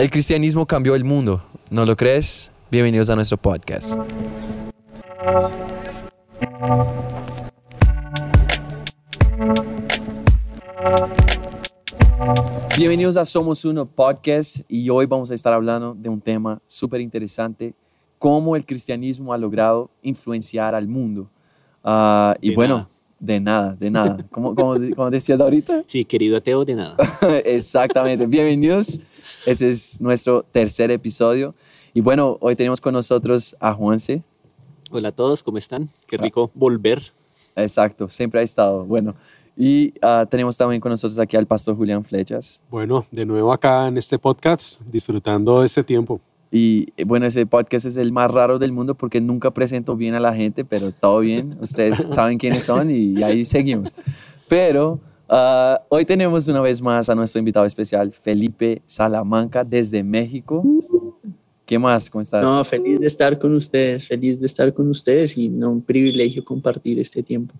El cristianismo cambió el mundo, ¿no lo crees? Bienvenidos a nuestro podcast. Bienvenidos a Somos Uno Podcast y hoy vamos a estar hablando de un tema súper interesante, cómo el cristianismo ha logrado influenciar al mundo. Ah, y bueno, de nada, de nada. ¿Cómo, cómo, decías ahorita? Sí, querido ateo, de nada. Exactamente. Bienvenidos. Ese es nuestro tercer episodio. Y bueno, hoy tenemos con nosotros a Juanse. Hola a todos, ¿cómo están? Qué rico volver. Exacto, siempre ha estado. Bueno, y ah, tenemos también con nosotros aquí al pastor Julián Flechas. Bueno, de nuevo acá en este podcast, disfrutando de este tiempo. Y bueno, ese podcast es el más raro del mundo porque nunca presento bien a la gente, pero todo bien. Ustedes saben quiénes son y ahí seguimos. Pero ah, hoy tenemos una vez más a nuestro invitado especial, Felipe Salamanca, desde México. ¿Qué más? ¿Cómo estás? No, feliz de estar con ustedes, feliz de estar con ustedes y no, un privilegio compartir este tiempo.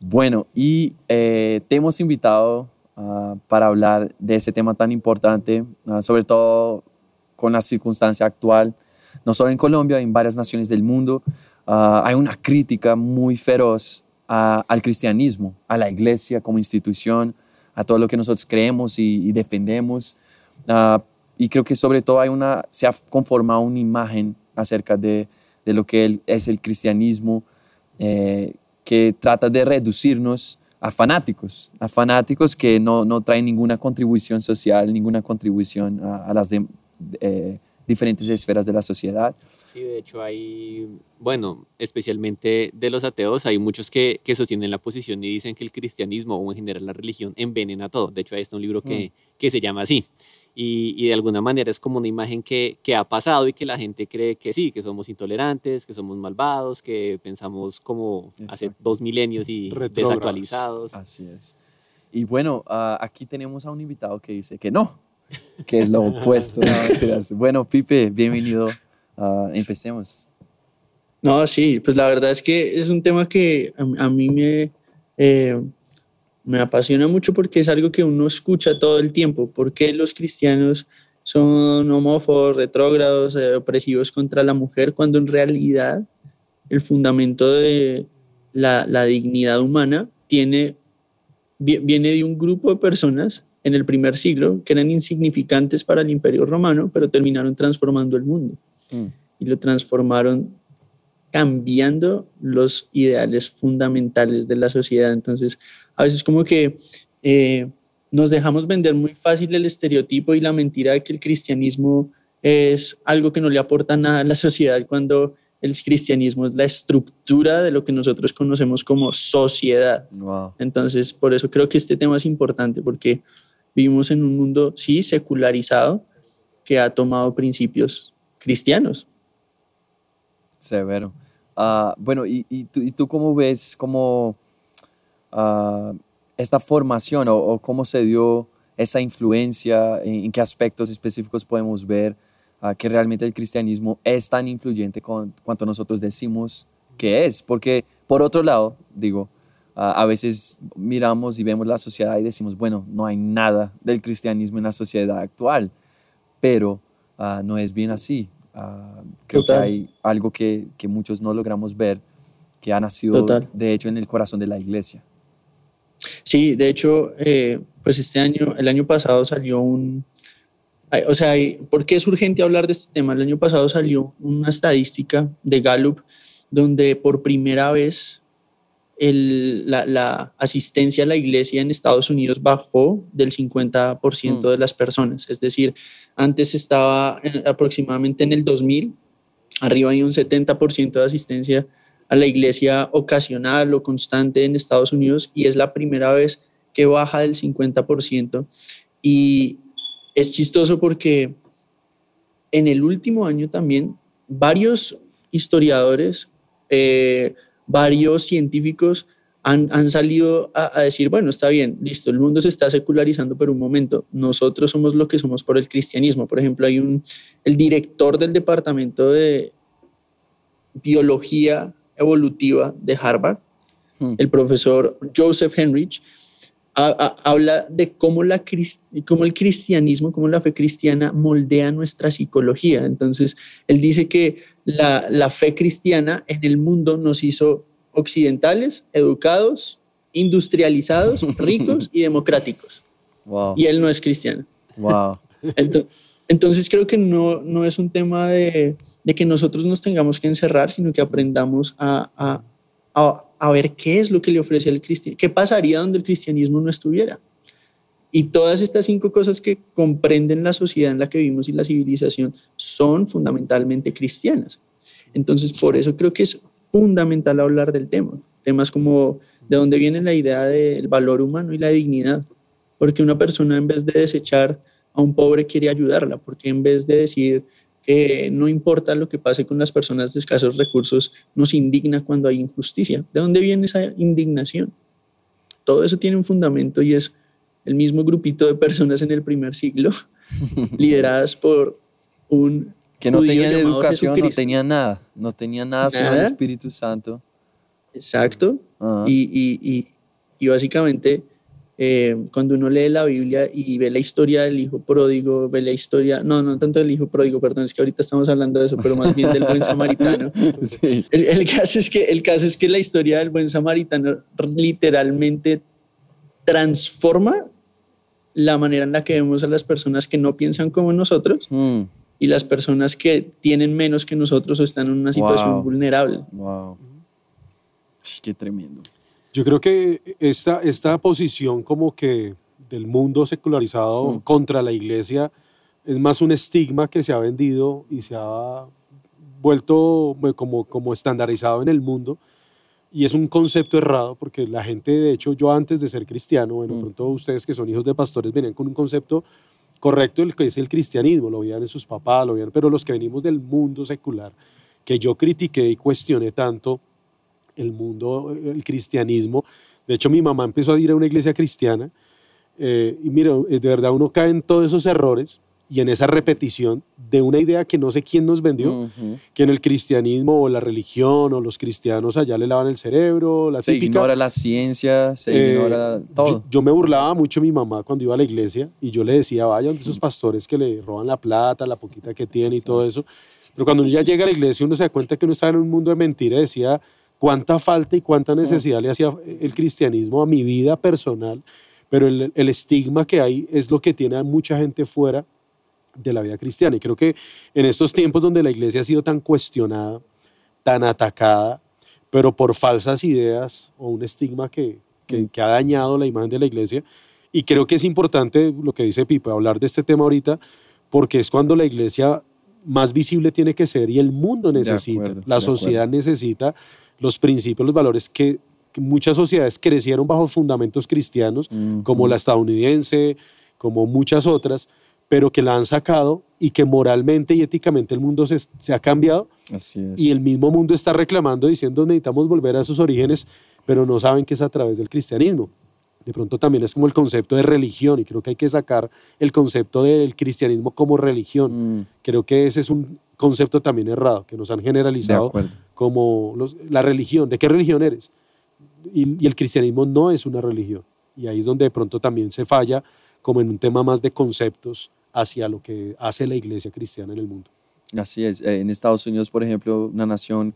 Bueno, y eh, te hemos invitado ah, para hablar de ese tema tan importante, sobre todo con la circunstancia actual, no solo en Colombia, en varias naciones del mundo, hay una crítica muy feroz al cristianismo, a la iglesia como institución, a todo lo que nosotros creemos y, defendemos. Uh, y creo que sobre todo hay una, se ha conformado una imagen acerca de, de lo que es el cristianismo eh, que trata de reducirnos a fanáticos, a fanáticos que no, no traen ninguna contribución social, ninguna contribución a, a las de, eh, diferentes esferas de la sociedad. Sí, de hecho hay, bueno, especialmente de los ateos, hay muchos que, que sostienen la posición y dicen que el cristianismo o en general la religión envenena todo. De hecho, ahí está un libro que, mm. que se llama así. Y, y, de alguna manera es como una imagen que, que, ha pasado y que la gente cree que sí, que somos intolerantes, que somos malvados, que pensamos como hace dos milenios y desactualizados. Así es. Y bueno, uh, aquí tenemos a un invitado que dice que no, que es lo opuesto. bueno, Pipe, bienvenido. Uh, empecemos. No, sí, pues la verdad es que es un tema que a, mí me, eh, me apasiona mucho porque es algo que uno escucha todo el tiempo. ¿Por qué los cristianos son homófobos, retrógrados, eh, opresivos contra la mujer, cuando en realidad el fundamento de la, la dignidad humana tiene, viene de un grupo de personas en el primer siglo que eran insignificantes para el imperio romano, pero terminaron transformando el mundo. Mm. Y lo transformaron cambiando los ideales fundamentales de la sociedad. Entonces, a veces como que eh, nos dejamos vender muy fácil el estereotipo y la mentira de que el cristianismo es algo que no le aporta nada a la sociedad cuando el cristianismo es la estructura de lo que nosotros conocemos como sociedad. Entonces, por eso creo que este tema es importante porque Vivimos en un mundo, sí, secularizado, que ha tomado principios cristianos. Severo. Ah, bueno, ¿y, y, tú, ¿y, tú, cómo ves cómo, uh, esta formación o, cómo se dio esa influencia? ¿En, qué aspectos específicos podemos ver uh, que realmente el cristianismo es tan influyente con, cuanto nosotros decimos que es? Porque, por otro lado, digo, a veces miramos y vemos la sociedad y decimos, bueno, no hay nada del cristianismo en la sociedad actual, pero ah, no es bien así. Uh, creo que hay algo que, que, muchos no logramos ver, que ha nacido de hecho en el corazón de la iglesia. Sí, de hecho, eh, pues este año, el año pasado salió un, o sea, ¿por qué es urgente hablar de este tema? El año pasado salió una estadística de Gallup donde por primera vez la, asistencia a la iglesia en Estados Unidos bajó del 50% mm. de las personas. Es decir, antes estaba aproximadamente en el 2000, arriba hay un 70% de asistencia a la iglesia ocasional o constante en Estados Unidos y es la primera vez que baja del 50%. Y es chistoso porque en el último año también varios historiadores eh, varios científicos han, han salido a, decir, bueno, está bien, listo, el mundo se está secularizando, pero un momento, nosotros somos lo que somos por el cristianismo. Por ejemplo, hay un, el director del Departamento de Biología Evolutiva de Harvard, hmm. el profesor Joseph Henrich, habla de cómo, la, cómo el cristianismo, cómo la fe cristiana moldea nuestra psicología. Entonces, él dice que la, la fe cristiana en el mundo nos hizo occidentales, educados, industrializados, ricos y democráticos. Y él no es cristiano. Wow. Entonces, creo que no, no es un tema de, de, que nosotros nos tengamos que encerrar, sino que aprendamos a, a, a, a ver qué es lo que le ofrece al cristianismo, qué pasaría donde el cristianismo no estuviera. Y todas estas cinco cosas que comprenden la sociedad en la que vivimos y la civilización son fundamentalmente cristianas. Entonces, por eso creo que es fundamental hablar del tema. Temas como de dónde viene la idea del valor humano y la dignidad. Porque una persona en vez de desechar a un pobre quiere ayudarla, porque en vez de decir que no importa lo que pase con las personas de escasos recursos, nos indigna cuando hay injusticia. ¿De dónde viene esa indignación? Todo eso tiene un fundamento y es el mismo grupito de personas en el primer siglo, lideradas por un... Que no tenían educación, no tenían nada, no tenían nada, sino el Espíritu Santo. Exacto. y, y, y básicamente eh, cuando uno lee la Biblia y ve la historia del hijo pródigo, ve la historia, no, no tanto del hijo pródigo, perdón, es que ahorita estamos hablando de eso, pero más bien del buen samaritano. El, caso es que, el caso es que la historia del buen samaritano literalmente transforma la manera en la que vemos a las personas que no piensan como nosotros mm. y las personas que tienen menos que nosotros o están en una situación vulnerable. Wow. Qué tremendo. Yo creo que esta, esta posición como que del mundo secularizado mm. contra la iglesia es más un estigma que se ha vendido y se ha vuelto como, como estandarizado en el mundo. Y es un concepto errado porque la gente, de hecho, yo antes de ser cristiano, bueno, mm. pronto ustedes que son hijos de pastores venían con un concepto correcto, el que es el cristianismo, lo veían en sus papás, lo veían, pero los que venimos del mundo secular, que yo critiqué y cuestioné tanto, el mundo, el cristianismo. De hecho, mi mamá empezó a ir a una iglesia cristiana eh, y mira, de verdad uno cae en todos esos errores y en esa repetición de una idea que no sé quién nos vendió, que en el cristianismo o la religión o los cristianos allá le lavan el cerebro, la se típica. ignora la ciencia, se eh, ignora todo. Yo, me burlaba mucho de mi mamá cuando iba a la iglesia y yo le decía, vayan de esos pastores que le roban la plata, la poquita que tiene y todo eso. Pero cuando uno ya llega a la iglesia uno se da cuenta que uno está en un mundo de mentira, decía, cuánta falta y cuánta necesidad le hacía el cristianismo a mi vida personal, pero el, estigma que hay es lo que tiene a mucha gente fuera de la vida cristiana. Y creo que en estos tiempos donde la iglesia ha sido tan cuestionada, tan atacada, pero por falsas ideas o un estigma que, que, ha dañado la imagen de la iglesia, y creo que es importante lo que dice Pipe, hablar de este tema ahorita, porque es cuando la iglesia más visible tiene que ser y el mundo necesita, la sociedad necesita los principios, los valores que, muchas sociedades crecieron bajo fundamentos cristianos, como la estadounidense, como muchas otras, pero que la han sacado y que moralmente y éticamente el mundo se, se ha cambiado. Y el mismo mundo está reclamando, diciendo necesitamos volver a esos orígenes, pero no saben que es a través del cristianismo. De pronto también es como el concepto de religión y creo que hay que sacar el concepto del cristianismo como religión. Mm. Creo que ese es un concepto también errado, que nos han generalizado como la religión. ¿De qué religión eres? Y, el cristianismo no es una religión. Y ahí es donde de pronto también se falla como en un tema más de conceptos hacia lo que hace la iglesia cristiana en el mundo. Así es. Eh, en Estados Unidos, por ejemplo, una nación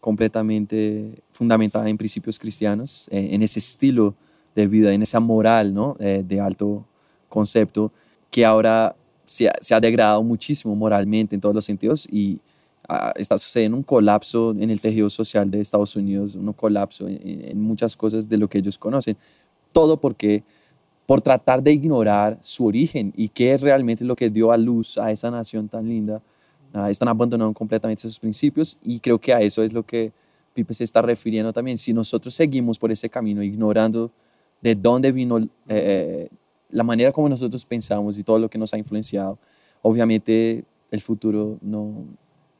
completamente fundamentada en principios cristianos, eh, en ese estilo de vida, en esa moral ¿no? Eh, de alto concepto, que ahora se ha, degradado muchísimo moralmente en todos los sentidos y ah, está sucediendo un colapso en el tejido social de Estados Unidos, un colapso en, muchas cosas de lo que ellos conocen. Todo porque por tratar de ignorar su origen y qué es realmente lo que dio a luz a esa nación tan linda, ah, están abandonando completamente sus principios y creo que a eso es lo que Pipe se está refiriendo también. Si nosotros seguimos por ese camino ignorando de dónde vino eh, eh, la manera como nosotros pensamos y todo lo que nos ha influenciado, obviamente el futuro no,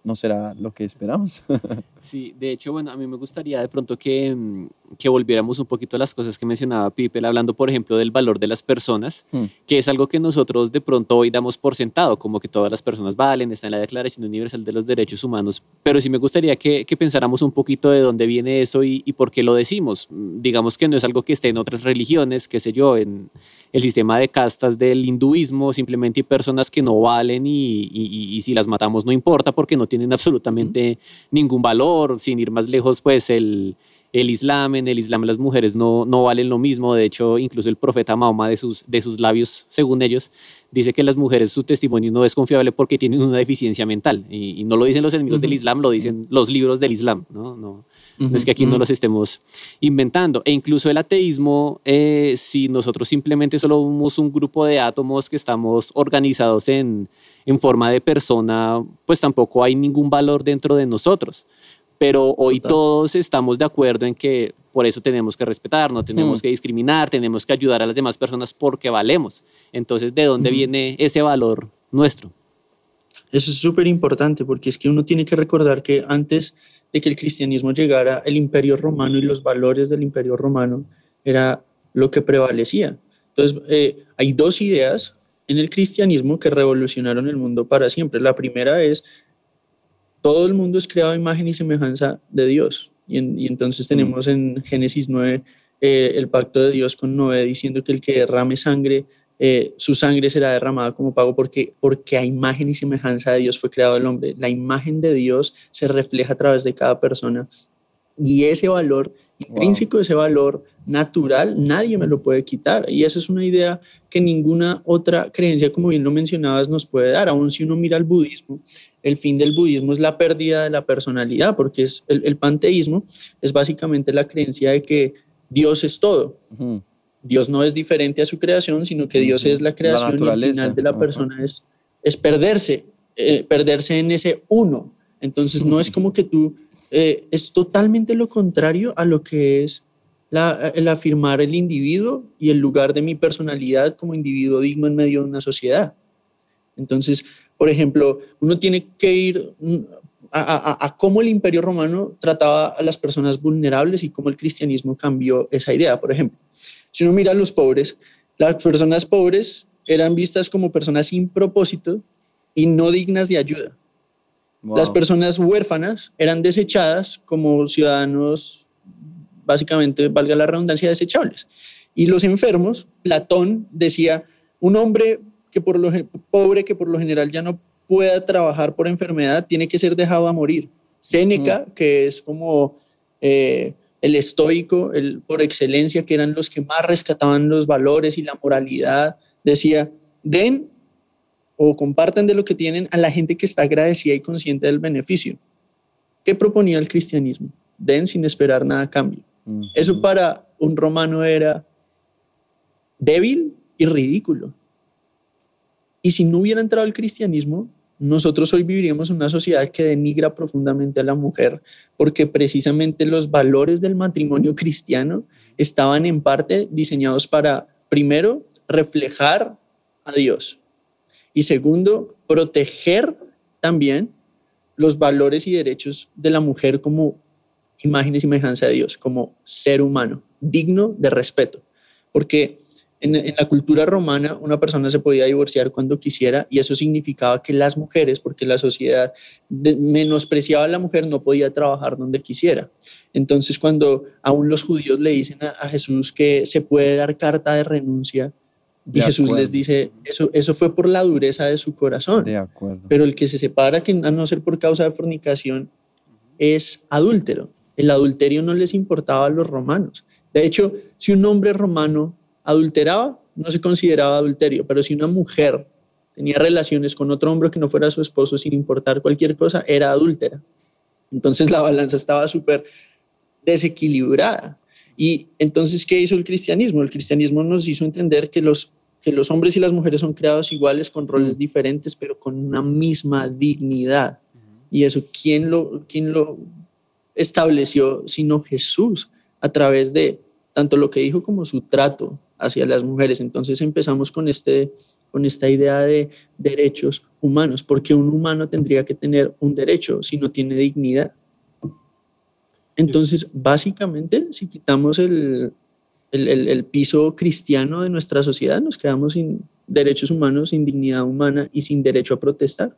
no será lo que esperamos. Sí, de hecho, bueno, a mí me gustaría de pronto que, mm, que volviéramos un poquito a las cosas que mencionaba Pipe, hablando, por ejemplo, del valor de las personas, Hmm. que es algo que nosotros de pronto hoy damos por sentado, como que todas las personas valen, está en la Declaración Universal de los Derechos Humanos, pero sí me gustaría que, que pensáramos un poquito de dónde viene eso y, y por qué lo decimos. Mm, Digamos que no es algo que esté en otras religiones, qué sé yo, en el sistema de castas del hinduismo, simplemente hay personas que no valen y- y- y si las matamos no importa porque no tienen absolutamente ningún valor. Sin ir más lejos, pues el, el Islam, en el Islam las mujeres no, no valen lo mismo. De hecho, incluso el profeta Mahoma de sus, de sus labios, según ellos, dice que las mujeres su testimonio no es confiable porque tienen una deficiencia mental. Y, y no lo dicen los enemigos del Islam, lo dicen los libros del Islam. No, no, no es que aquí no los estemos inventando. E incluso el ateísmo, eh, si nosotros simplemente solo somos un grupo de átomos que estamos organizados en, en forma de persona, pues tampoco hay ningún valor dentro de nosotros. Pero hoy Total. todos estamos de acuerdo en que por eso tenemos que respetar, no tenemos Hmm. que discriminar, tenemos que ayudar a las demás personas porque valemos. Entonces, ¿de dónde viene ese valor nuestro? Eso es súper importante porque es que uno tiene que recordar que antes de que el cristianismo llegara, el imperio romano y los valores del imperio romano era lo que prevalecía. Entonces, eh, hay dos ideas en el cristianismo que revolucionaron el mundo para siempre. La primera es, todo el mundo es creado a imagen y semejanza de Dios. Y, en- y entonces tenemos en Génesis 9 eh, el pacto de Dios con Noé diciendo que el que derrame sangre eh, su sangre será derramada como pago porque, porque a imagen y semejanza de Dios fue creado el hombre. La imagen de Dios se refleja a través de cada persona y ese valor intrínseco, ese valor natural, nadie me lo puede quitar. Y esa es una idea que ninguna otra creencia, como bien lo mencionabas, nos puede dar. Aún si uno mira el budismo, el fin del budismo es la pérdida de la personalidad, porque es el, el panteísmo es básicamente la creencia de que Dios es todo. Ujú. Dios no es diferente a su creación, sino que Dios es la creación y el naturaleza. final de la persona es, es perderse, eh, perderse en ese uno. Entonces no es como que tú, eh, es totalmente lo contrario a lo que es la- el afirmar el individuo y el lugar de mi personalidad como individuo digno en medio de una sociedad. Entonces, por ejemplo, uno tiene que ir mm, a, a- a cómo el imperio romano trataba a las personas vulnerables y cómo el cristianismo cambió esa idea. Por ejemplo, si uno mira a los pobres, las personas pobres eran vistas como personas sin propósito y no dignas de ayuda. Las personas huérfanas eran desechadas como ciudadanos, básicamente, valga la redundancia, desechables. Y los enfermos, Platón decía, un hombre que por lo, pobre que por lo general ya no pueda trabajar por enfermedad, tiene que ser dejado a morir. Séneca, que es como eh, el estoico, el, por excelencia, que eran los que más rescataban los valores y la moralidad, decía, den o compartan de lo que tienen a la gente que está agradecida y consciente del beneficio. ¿Qué proponía el cristianismo? Den sin esperar nada a cambio. Eso para un romano era débil y ridículo. Y si no hubiera entrado el cristianismo, nosotros hoy viviríamos una sociedad que denigra profundamente a la mujer, porque precisamente los valores del matrimonio cristiano estaban en parte diseñados para, primero, reflejar a Dios y segundo, proteger también los valores y derechos de la mujer como imagen y semejanza de Dios, como ser humano, digno de respeto. Porque en, en la cultura romana una persona se podía divorciar cuando quisiera y eso significaba que las mujeres, porque la sociedad de- menospreciaba a la mujer, no podía trabajar donde quisiera. Entonces cuando aún los judíos le dicen a, a Jesús que se puede dar carta de renuncia, y Jesús acuerdo. les dice, eso, eso fue por la dureza de su corazón. De acuerdo. Pero el que se separa, que a no ser por causa de fornicación, es adúltero. El adulterio no les importaba a los romanos. De hecho, si un hombre romano adulteraba, no se consideraba adulterio, pero si una mujer tenía relaciones con otro hombre que no fuera su esposo sin importar cualquier cosa, era adúltera. Entonces la balanza estaba súper desequilibrada. Y entonces, ¿qué hizo el cristianismo? El cristianismo nos hizo entender que los, que los hombres y las mujeres son creados iguales, con roles diferentes, pero con una misma dignidad. Y eso, ¿quién lo, quién lo estableció sino Jesús a través de tanto lo que dijo como su trato hacia las mujeres? Entonces empezamos con este con esta idea de derechos humanos, porque un humano tendría que tener un derecho si no tiene dignidad. Entonces, básicamente, si quitamos el, el, piso cristiano de nuestra sociedad, nos quedamos sin derechos humanos, sin dignidad humana y sin derecho a protestar.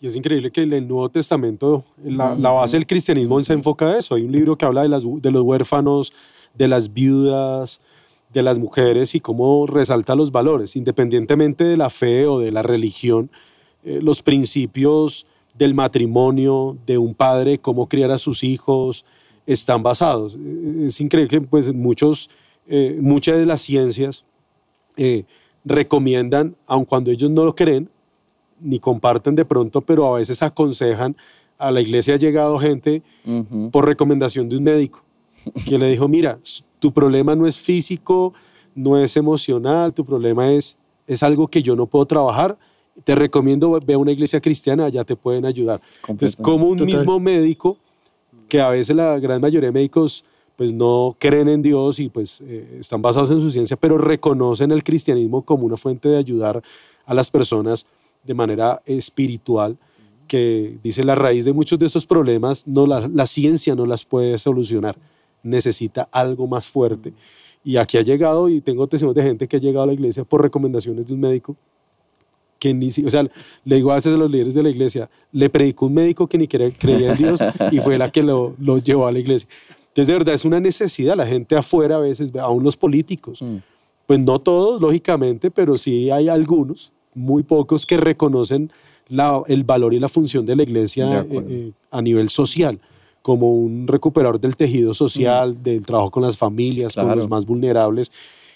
Y es increíble que en el Nuevo Testamento, la, la base del cristianismo se enfoca a eso. Hay un libro que habla de, las, de los huérfanos, de las viudas, de las mujeres y cómo resalta los valores, independientemente de la fe o de la religión, eh, los principios del matrimonio, de un padre, cómo criar a sus hijos, están basados. Es increíble que pues, muchos, eh, muchas de las ciencias eh, recomiendan, aun cuando ellos no lo creen, ni comparten de pronto, pero a veces aconsejan, a la iglesia ha llegado gente por recomendación de un médico, que le dijo, mira, tu problema no es físico, no es emocional, tu problema es, es algo que yo no puedo trabajar, te recomiendo ve a una iglesia cristiana, allá te pueden ayudar. Entonces, como un mismo médico, que a veces la gran mayoría de médicos pues no creen en Dios y pues eh, están basados en su ciencia, pero reconocen el cristianismo como una fuente de ayudar a las personas de manera espiritual, que dice la raíz de muchos de estos problemas, no la, la ciencia no las puede solucionar, necesita algo más fuerte. Y aquí ha llegado, y tengo testimonios de gente que ha llegado a la iglesia por recomendaciones de un médico, que ni, o sea, le digo a veces a los líderes de la iglesia, le predicó un médico que ni creía en Dios y fue la que lo, lo, llevó a la iglesia. Entonces, de verdad, es una necesidad. La gente afuera a veces, aún los políticos, mm. pues no todos, lógicamente, pero sí hay algunos, muy pocos, que reconocen la, el valor y la función de la iglesia eh, eh, a nivel social como un recuperador del tejido social, del trabajo con las familias, con los más vulnerables,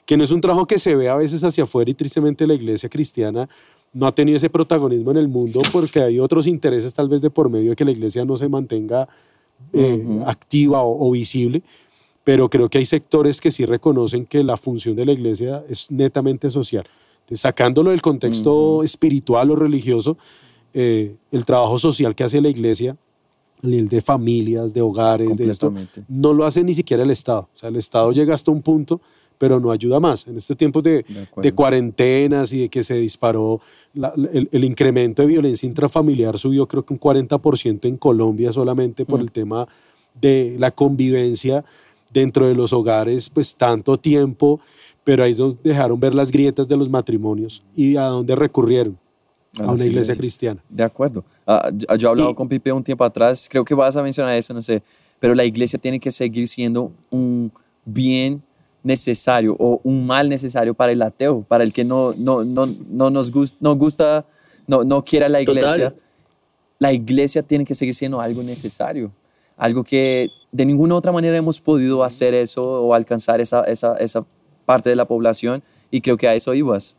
que no es un trabajo que se ve a veces hacia afuera y tristemente la iglesia cristiana no ha tenido ese protagonismo en el mundo porque hay otros intereses tal vez de por medio de que la iglesia no se mantenga eh, activa o, visible, pero creo que hay sectores que sí reconocen que la función de la iglesia es netamente social. sacándolo del contexto espiritual o religioso, eh, el trabajo social que hace la iglesia, el de familias, de hogares, de esto, no lo hace ni siquiera el Estado. O sea, el Estado llega hasta un punto pero no ayuda más. En estos tiempos de, de, cuarentenas y de que se disparó el, incremento de violencia intrafamiliar subió creo que un 40% en Colombia solamente por mm. el tema de la convivencia dentro de los hogares, pues tanto tiempo, pero ahí dejaron ver las grietas de los matrimonios y a dónde recurrieron. A, una iglesia cristiana. De acuerdo. Ah, yo, he hablado con Pipe un tiempo atrás, creo que vas a mencionar eso, no sé, pero la iglesia tiene que seguir siendo un bien necesario o un mal necesario para el ateo, para el que no, no, no, no nos gusta, no, gusta, no, no quiera la iglesia. La iglesia tiene que seguir siendo algo necesario, algo que de ninguna otra manera hemos podido hacer eso o alcanzar esa, esa, esa parte de la población y creo que a eso ibas.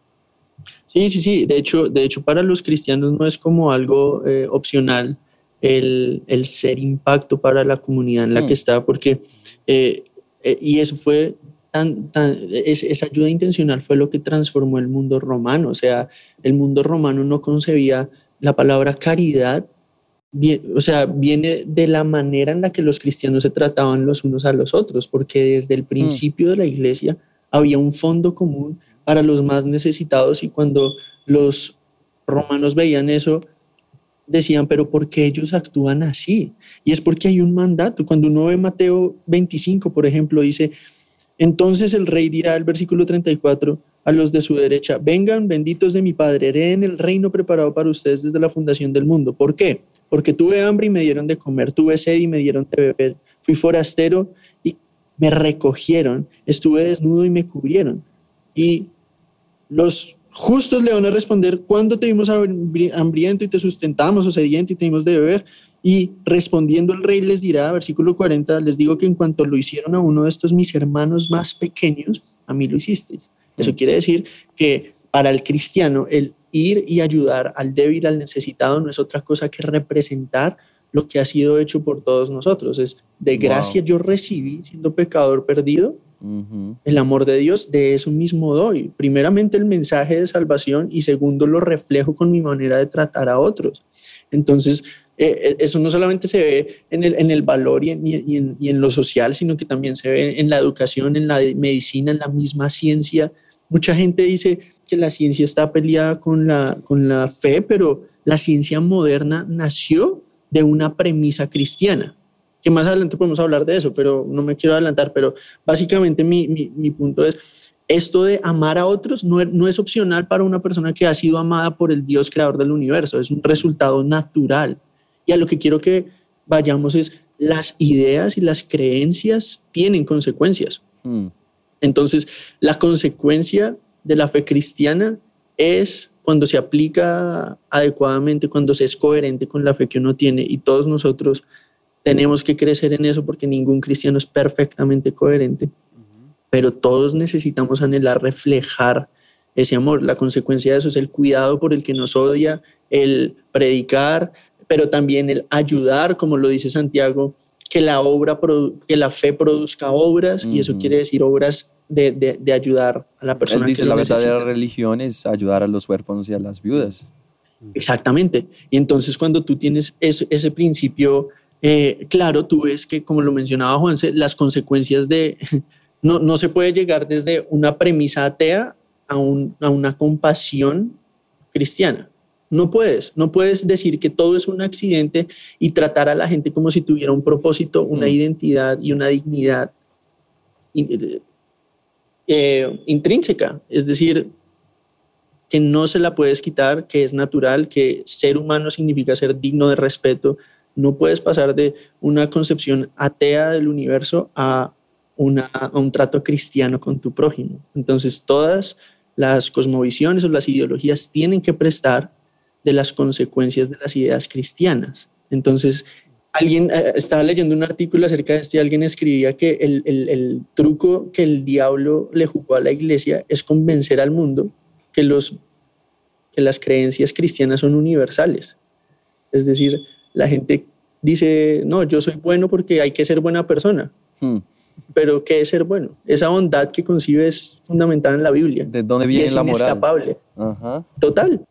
Sí, sí, sí. De hecho, de hecho para los cristianos no es como algo eh, opcional el, el, ser impacto para la comunidad en la que mm. está, porque, eh, eh, y eso fue esa ayuda intencional fue lo que transformó el mundo romano. O sea, el mundo romano no concebía la palabra caridad, o sea, viene de la manera en la que los cristianos se trataban los unos a los otros, porque desde el hmm. principio de la iglesia había un fondo común para los más necesitados y cuando los romanos veían eso, decían, pero ¿por qué ellos actúan así? Y es porque hay un mandato. Cuando uno ve Mateo 25, por ejemplo, dice, entonces el rey dirá, el versículo 34, a los de su derecha, vengan benditos de mi Padre, hereden el reino preparado para ustedes desde la fundación del mundo. ¿Por qué? Porque tuve hambre y me dieron de comer, tuve sed y me dieron de beber, fui forastero y me recogieron, estuve desnudo y me cubrieron. Y los justos le van a responder, ¿cuándo te vimos hambriento y te sustentamos o sediento y te dimos de beber? Y respondiendo el rey les dirá, versículo 40, les digo que en cuanto lo hicieron a uno de estos mis hermanos más pequeños, a mí lo hicisteis. Eso quiere decir que para el cristiano el ir y ayudar al débil, al necesitado, no es otra cosa que representar lo que ha sido hecho por todos nosotros. Es de gracia yo recibí, siendo pecador perdido, el amor de Dios, de eso mismo doy. Primeramente el mensaje de salvación y segundo lo reflejo con mi manera de tratar a otros. Entonces, eh, eh, eso no solamente se ve en el, valor y en, lo social, sino que también se ve en la educación, en la medicina, en la misma ciencia. Mucha gente dice que la ciencia está peleada con la fe, pero la ciencia moderna nació de una premisa cristiana, que más adelante podemos hablar de eso, pero no me quiero adelantar, pero básicamente mi, mi, punto es, esto de amar a otros no, no es opcional para una persona que ha sido amada por el Dios creador del universo, es un resultado natural. Y a lo que quiero que vayamos es, las ideas y las creencias tienen consecuencias. Hmm. Entonces, la consecuencia de la fe cristiana es cuando se aplica adecuadamente, cuando se es coherente con la fe que uno tiene y todos nosotros tenemos que crecer en eso porque ningún cristiano es perfectamente coherente, pero todos necesitamos anhelar reflejar ese amor. La consecuencia de eso es el cuidado por el que nos odia, el predicar, pero también el ayudar, como lo dice Santiago, que la obra, que la fe produzca obras, y eso quiere decir obras de, de, ayudar a la persona. Él dice, la verdadera religión es ayudar a los huérfanos y a las viudas. Exactamente. Y entonces cuando tú tienes ese, ese principio eh, claro, tú ves que, como lo mencionaba Juanse, las consecuencias de... No, no se puede llegar desde una premisa atea a, un, a una compasión cristiana. No puedes, no puedes decir que todo es un accidente y tratar a la gente como si tuviera un propósito, una mm. identidad y una dignidad eh, intrínseca, es decir, que no se la puedes quitar, que es natural, que ser humano significa ser digno de respeto. No puedes pasar de una concepción atea del universo a, una, a un trato cristiano con tu prójimo. Entonces, todas las cosmovisiones o las ideologías tienen que prestar de las consecuencias de las ideas cristianas. Entonces, alguien eh, estaba leyendo un artículo acerca de esto y alguien escribía que el, el, el, truco que el diablo le jugó a la iglesia es convencer al mundo que, los, que las creencias cristianas son universales. Es decir, la gente dice, no, yo soy bueno porque hay que ser buena persona. Hmm. Pero ¿qué es ser bueno? Esa bondad que concibe es fundamental en la Biblia. ¿De dónde viene la moral? Inescapable. Total.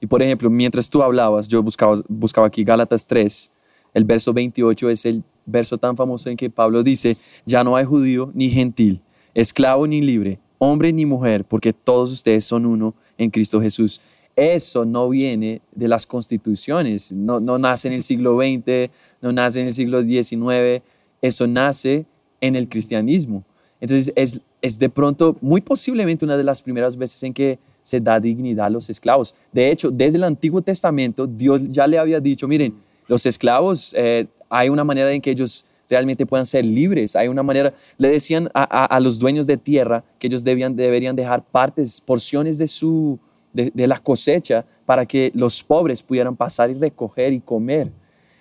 Y por ejemplo, mientras tú hablabas, yo buscaba, buscaba aquí Gálatas 3, el verso 28 es el verso tan famoso en que Pablo dice, ya no hay judío ni gentil, esclavo ni libre, hombre ni mujer, porque todos ustedes son uno en Cristo Jesús. Eso no viene de las constituciones, no, no nace en el siglo XX, no nace en el siglo XIX, eso nace en el cristianismo. Entonces es, es de pronto, muy posiblemente una de las primeras veces en que se da dignidad a los esclavos. De hecho, desde el Antiguo Testamento, Dios ya le había dicho, miren, los esclavos, eh, hay una manera en que ellos realmente puedan ser libres. Hay una manera, le decían a, los dueños de tierra que ellos debían, deberían dejar partes, porciones de, su, de, la cosecha para que los pobres pudieran pasar y recoger y comer.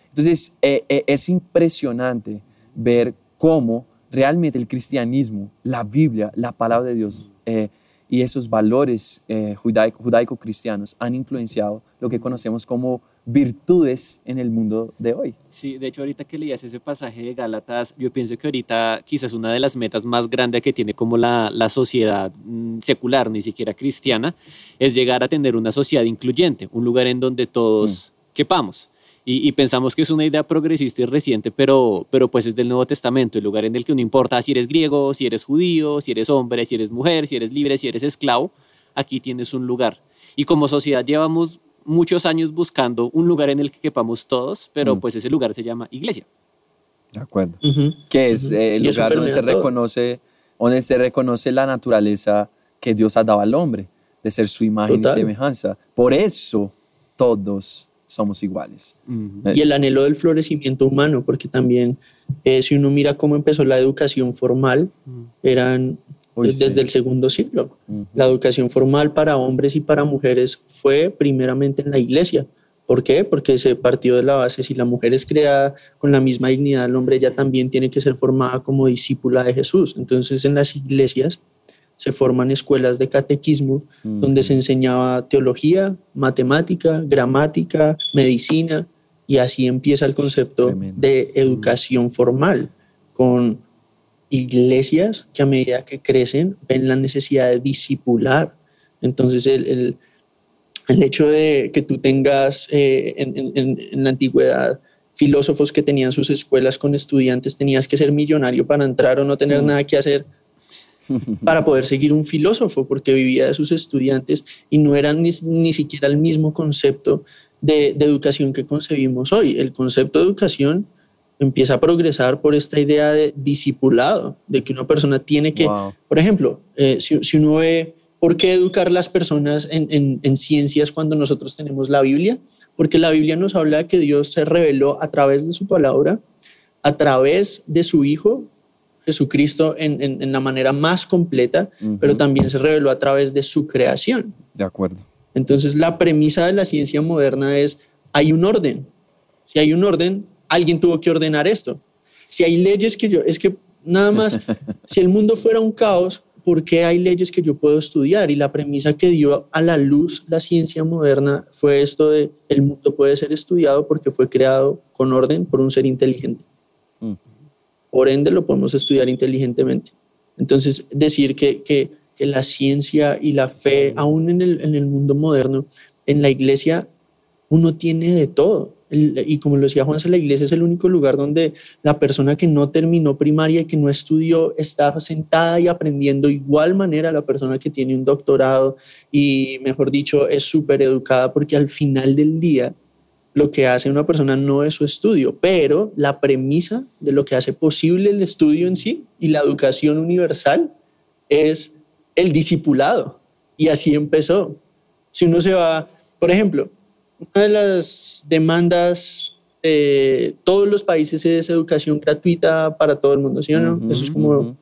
Entonces, eh, eh, es impresionante ver cómo realmente el cristianismo, la Biblia, la palabra de Dios, y esos valores eh, judaico-cristianos han influenciado lo que conocemos como virtudes en el mundo de hoy. Sí, de hecho ahorita que leías ese pasaje de Gálatas, yo pienso que ahorita quizás una de las metas más grandes que tiene como la, la sociedad mm, secular, ni siquiera cristiana, es llegar a tener una sociedad incluyente, un lugar en donde todos mm. quepamos. Y, pensamos que es una idea progresista y reciente, pero, pero pues es del Nuevo Testamento, el lugar en el que no importa si eres griego, si eres judío, si eres hombre, si eres mujer, si eres libre, si eres esclavo, aquí tienes un lugar. Y como sociedad llevamos muchos años buscando un lugar en el que quepamos todos, pero mm. pues ese lugar se llama iglesia. De acuerdo. Que es eh, el lugar donde se, reconoce, donde se reconoce la naturaleza que Dios ha dado al hombre, de ser su imagen y semejanza. Por eso todos somos iguales. Y el anhelo del florecimiento humano, porque también eh, si uno mira cómo empezó la educación formal, eran desde el segundo siglo. La educación formal para hombres y para mujeres fue primeramente en la iglesia. ¿Por qué? Porque se partió de la base, si la mujer es creada con la misma dignidad del hombre, ella también tiene que ser formada como discípula de Jesús. Entonces en las iglesias se forman escuelas de catequismo donde se enseñaba teología, matemática, gramática, medicina y así empieza el concepto de educación formal con iglesias que a medida que crecen ven la necesidad de discipular. Entonces el, el, hecho de que tú tengas eh, en, la antigüedad filósofos que tenían sus escuelas con estudiantes, tenías que ser millonario para entrar o no tener nada que hacer para poder seguir un filósofo, porque vivía de sus estudiantes y no era ni, ni siquiera el mismo concepto de, de, educación que concebimos hoy. El concepto de educación empieza a progresar por esta idea de discipulado, de que una persona tiene que, por ejemplo, eh, si, si, uno ve por qué educar las personas en, en, en ciencias cuando nosotros tenemos la Biblia, porque la Biblia nos habla de que Dios se reveló a través de su palabra, a través de su Hijo, Jesucristo, en, en, en la manera más completa, uh -huh. pero también se reveló a través de su creación. De acuerdo. Entonces, la premisa de la ciencia moderna es, hay un orden. Si hay un orden, alguien tuvo que ordenar esto. Si hay leyes que yo, es que nada más, si el mundo fuera un caos, ¿por qué hay leyes que yo puedo estudiar? Y la premisa que dio a la luz la ciencia moderna fue esto de el mundo puede ser estudiado porque fue creado con orden por un ser inteligente. Mm. Por ende, lo podemos estudiar inteligentemente. Entonces, decir que, que, la ciencia y la fe, aún en el, en el mundo moderno, en la iglesia, uno tiene de todo y como lo decía Juanse, la iglesia es el único lugar donde la persona que no terminó primaria y que no estudió está sentada y aprendiendo igual manera a la persona que tiene un doctorado y, mejor dicho, es súper educada porque al final del día lo que hace una persona no es su estudio, pero la premisa de lo que hace posible el estudio en sí y la educación universal es el discipulado. Y así empezó. Si uno se va, por ejemplo, una de las demandas de todos los países es educación gratuita para todo el mundo, ¿sí o no? Uh -huh, Eso es como... Uh -huh.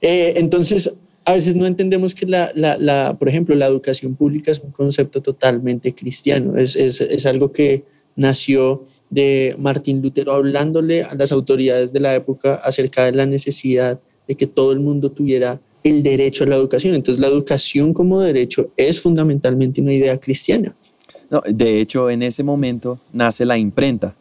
eh, entonces, a veces no entendemos que, la, la, la, por ejemplo, la educación pública es un concepto totalmente cristiano, es, es, es algo que nació de Martín Lutero hablándole a las autoridades de la época acerca de la necesidad de que todo el mundo tuviera el derecho a la educación. Entonces, la educación como derecho es fundamentalmente una idea cristiana. No, de hecho, en ese momento nace la imprenta.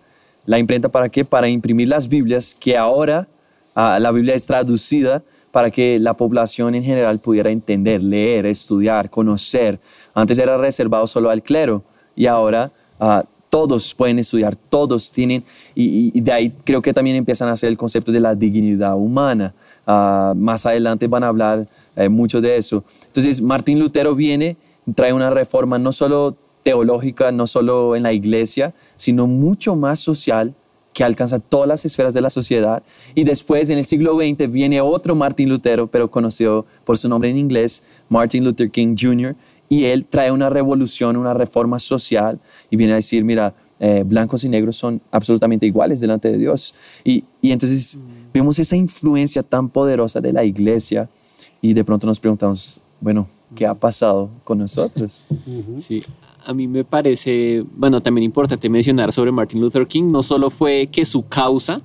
¿La imprenta para qué? Para imprimir las Biblias, que ahora uh, la Biblia es traducida para que la población en general pudiera entender, leer, estudiar, conocer. Antes era reservado solo al clero y ahora uh, todos pueden estudiar, todos tienen, y, y, de ahí creo que también empiezan a hacer el concepto de la dignidad humana. Uh, más adelante van a hablar eh, mucho de eso. Entonces, Martín Lutero viene, trae una reforma no solo teológica, no solo en la iglesia, sino mucho más social que alcanza todas las esferas de la sociedad. Y después, en el siglo XX, viene otro Martín Lutero, pero conocido por su nombre en inglés, Martin Luther King Jr., y él trae una revolución, una reforma social, y viene a decir, mira, eh, blancos y negros son absolutamente iguales delante de Dios. Y, y entonces mm. vemos esa influencia tan poderosa de la iglesia, y de pronto nos preguntamos, bueno, ¿qué ha pasado con nosotros? Sí, a mí me parece, bueno, también importante mencionar sobre Martin Luther King, no solo fue que su causa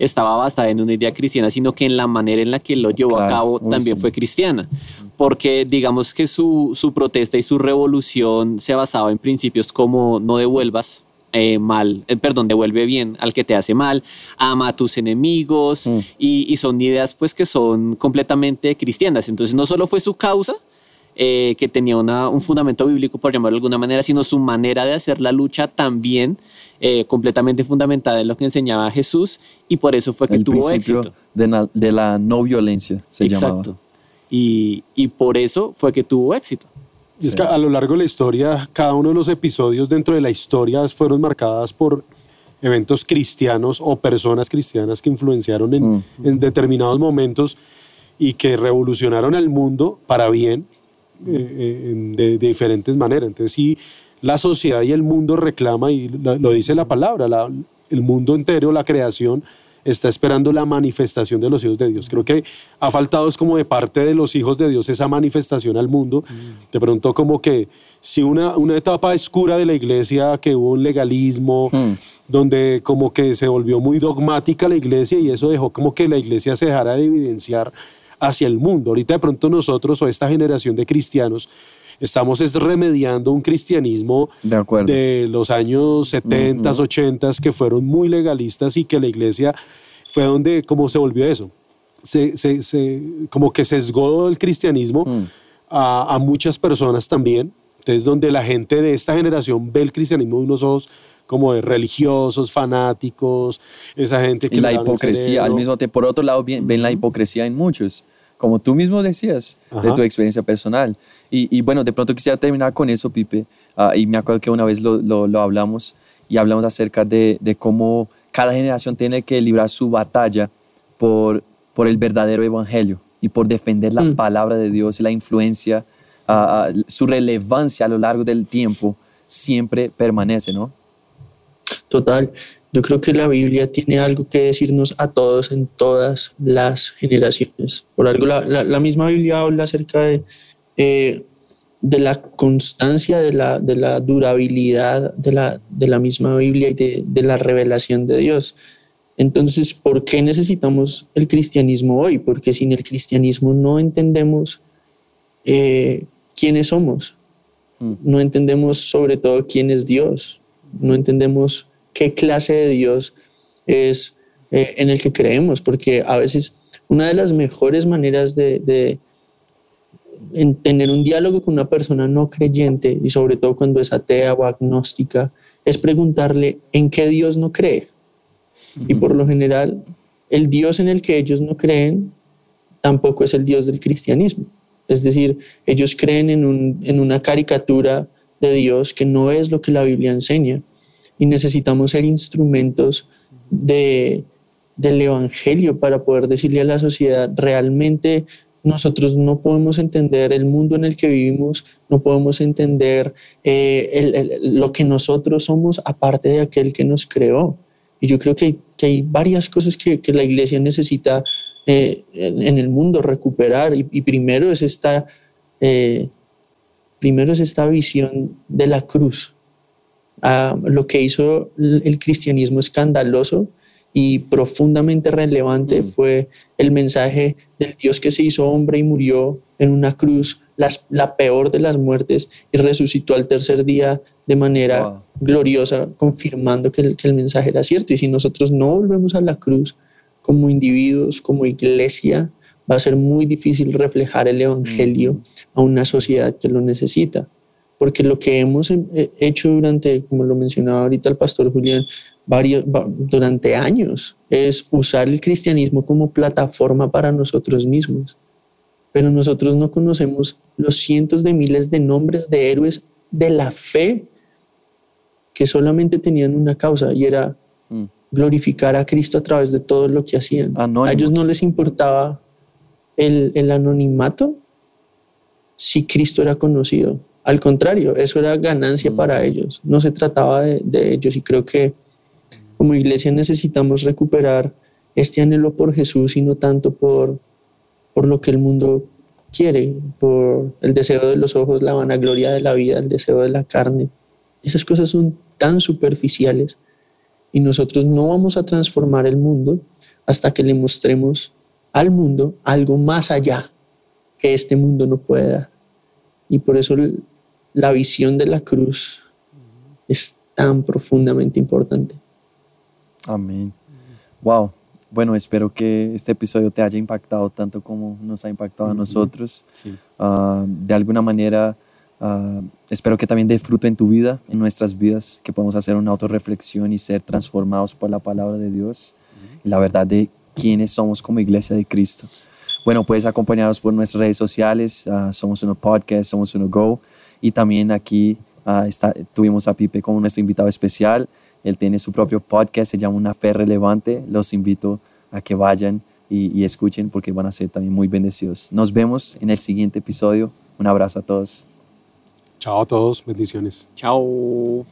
estaba basada en una idea cristiana, sino que en la manera en la que lo llevó claro, a cabo también sí. fue cristiana, porque digamos que su, su protesta y su revolución se basaba en principios como no devuelvas, eh, mal, eh, perdón, devuelve bien al que te hace mal, ama a tus enemigos mm. y, y, son ideas pues que son completamente cristianas. Entonces no solo fue su causa, eh, que tenía una, un fundamento bíblico, por llamarlo de alguna manera, sino su manera de hacer la lucha también eh, completamente fundamentada en lo que enseñaba Jesús y por eso fue que El tuvo éxito. De, na, de, la no violencia se Exacto. llamaba. Y, y por eso fue que tuvo éxito. Y es que a lo largo de la historia, cada uno de los episodios dentro de la historia fueron marcadas por eventos cristianos o personas cristianas que influenciaron en, mm. en determinados momentos y que revolucionaron el mundo para bien eh, de, de, diferentes maneras. Entonces sí, la sociedad y el mundo reclama, y lo, lo dice la palabra, la, el mundo entero, la creación, está esperando la manifestación de los hijos de Dios. Creo que ha faltado es como de parte de los hijos de Dios esa manifestación al mundo. Mm. De pronto como que si una, una etapa oscura de la iglesia, que hubo un legalismo, mm. donde como que se volvió muy dogmática la iglesia y eso dejó como que la iglesia se dejara de evidenciar hacia el mundo. Ahorita de pronto nosotros o esta generación de cristianos estamos es remediando un cristianismo de, de los años 70, uh -huh. 80 que fueron muy legalistas y que la iglesia fue donde como se volvió eso. Se, se, se como que sesgó el cristianismo uh Mm. -huh. a, a, muchas personas también. Entonces donde la gente de esta generación ve el cristianismo de unos ojos como de religiosos, fanáticos, esa gente que... Y la hipocresía, al mismo tiempo, por otro lado, ven, ven la hipocresía en muchos como tú mismo decías, de tu experiencia personal. Y, y bueno, de pronto quisiera terminar con eso, Pipe. Ah, y me acuerdo que una vez lo, lo- lo hablamos y hablamos acerca de, de cómo cada generación tiene que librar su batalla por, por el verdadero evangelio y por defender la Mm. palabra de Dios y la influencia, ah, ah, su relevancia a lo largo del tiempo siempre permanece, ¿no? Total. Yo creo que la Biblia tiene algo que decirnos a todos en todas las generaciones. Por algo, la, la- la misma Biblia habla acerca de, eh, de la constancia, de la, de la durabilidad de la, de la misma Biblia y de, de la revelación de Dios. Entonces, ¿por qué necesitamos el cristianismo hoy? Porque sin el cristianismo no entendemos eh, quiénes somos, Mm. no entendemos sobre todo quién es Dios, no entendemos qué clase de Dios es eh, en el que creemos, porque a veces una de las mejores maneras de, de en tener un diálogo con una persona no creyente y sobre todo cuando es atea o agnóstica es preguntarle en qué Dios no cree. Y por lo general, el Dios en el que ellos no creen tampoco es el Dios del cristianismo. Es decir, ellos creen en una caricatura de Dios que no es lo que la Biblia enseña. Y necesitamos ser instrumentos de, del Evangelio para poder decirle a la sociedad, realmente nosotros no podemos entender el mundo en el que vivimos, no podemos entender eh, lo que nosotros somos aparte de aquel que nos creó. Y yo creo que que hay varias cosas que, que la iglesia necesita eh, en, el mundo recuperar. Y, y primero, es esta, eh, primero es esta visión de la cruz. Lo que hizo el el cristianismo escandaloso y profundamente relevante Mm. fue el mensaje del Dios que se hizo hombre y murió en una cruz, las- la peor de las muertes, y resucitó al tercer día de manera Wow. gloriosa, confirmando que el, que el mensaje era cierto. Y si nosotros no volvemos a la cruz como individuos, como iglesia, va a ser muy difícil reflejar el Evangelio Mm. a una sociedad que lo necesita. Porque lo que hemos eh, hecho durante, como lo mencionaba ahorita el pastor Julián, varios, va- durante años es usar el cristianismo como plataforma para nosotros mismos. Pero nosotros no conocemos los cientos de miles de nombres de héroes de la fe que solamente tenían una causa y era Mm. glorificar a Cristo a través de todo lo que hacían. A Anónimos. ellos no les importaba el, el anonimato si Cristo era conocido. Al contrario, eso era ganancia Mm. para ellos. No se trataba de, de ellos y creo que como iglesia necesitamos recuperar este anhelo por Jesús y no tanto por, por lo que el mundo quiere, por el deseo de los ojos, la vanagloria de la vida, el deseo de la carne. Esas cosas son tan superficiales y nosotros no vamos a transformar el mundo hasta que le mostremos al mundo algo más allá que este mundo no puede dar. Y por eso la visión de la cruz es tan profundamente importante. Amén. Wow. Bueno, espero que este episodio te haya impactado tanto como nos ha impactado a nosotros. Sí. Ah, de alguna manera, ah, espero que también dé fruto en tu vida, en nuestras vidas, que podamos hacer una autorreflexión y ser transformados por la palabra de Dios y la verdad de quiénes somos como iglesia de Cristo. Bueno, puedes acompañarnos por nuestras redes sociales, ah, Somos Uno Podcast, Somos Uno Go, y también aquí ah, tuvimos a Pipe como nuestro invitado especial. Él tiene su propio podcast, se llama Una Fe Relevante. Los invito a que vayan y, escuchen porque van a ser también muy bendecidos. Nos vemos en el siguiente episodio. Un abrazo a todos. Chao a todos, bendiciones. Chao.